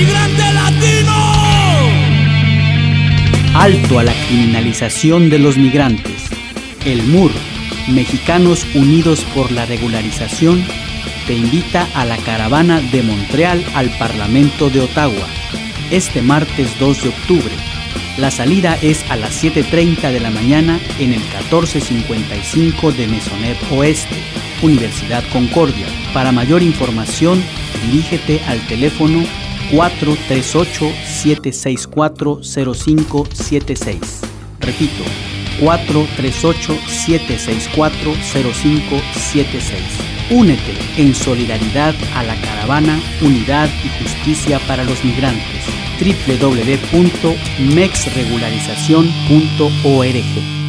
migrante latino. Alto a la criminalización de los migrantes. El MUR, Mexicanos Unidos por la Regularización, te invita a la caravana de Montreal al Parlamento de Ottawa, este martes 2 de octubre. La salida es a las 7.30 de la mañana en el 1455 de Mesonet Oeste, Universidad Concordia. Para mayor información, dirígete al teléfono 438-764-0576. Repito, 438-764-0576. Únete en solidaridad a la caravana Unidad y Justicia para los Migrantes www.mexregularización.org.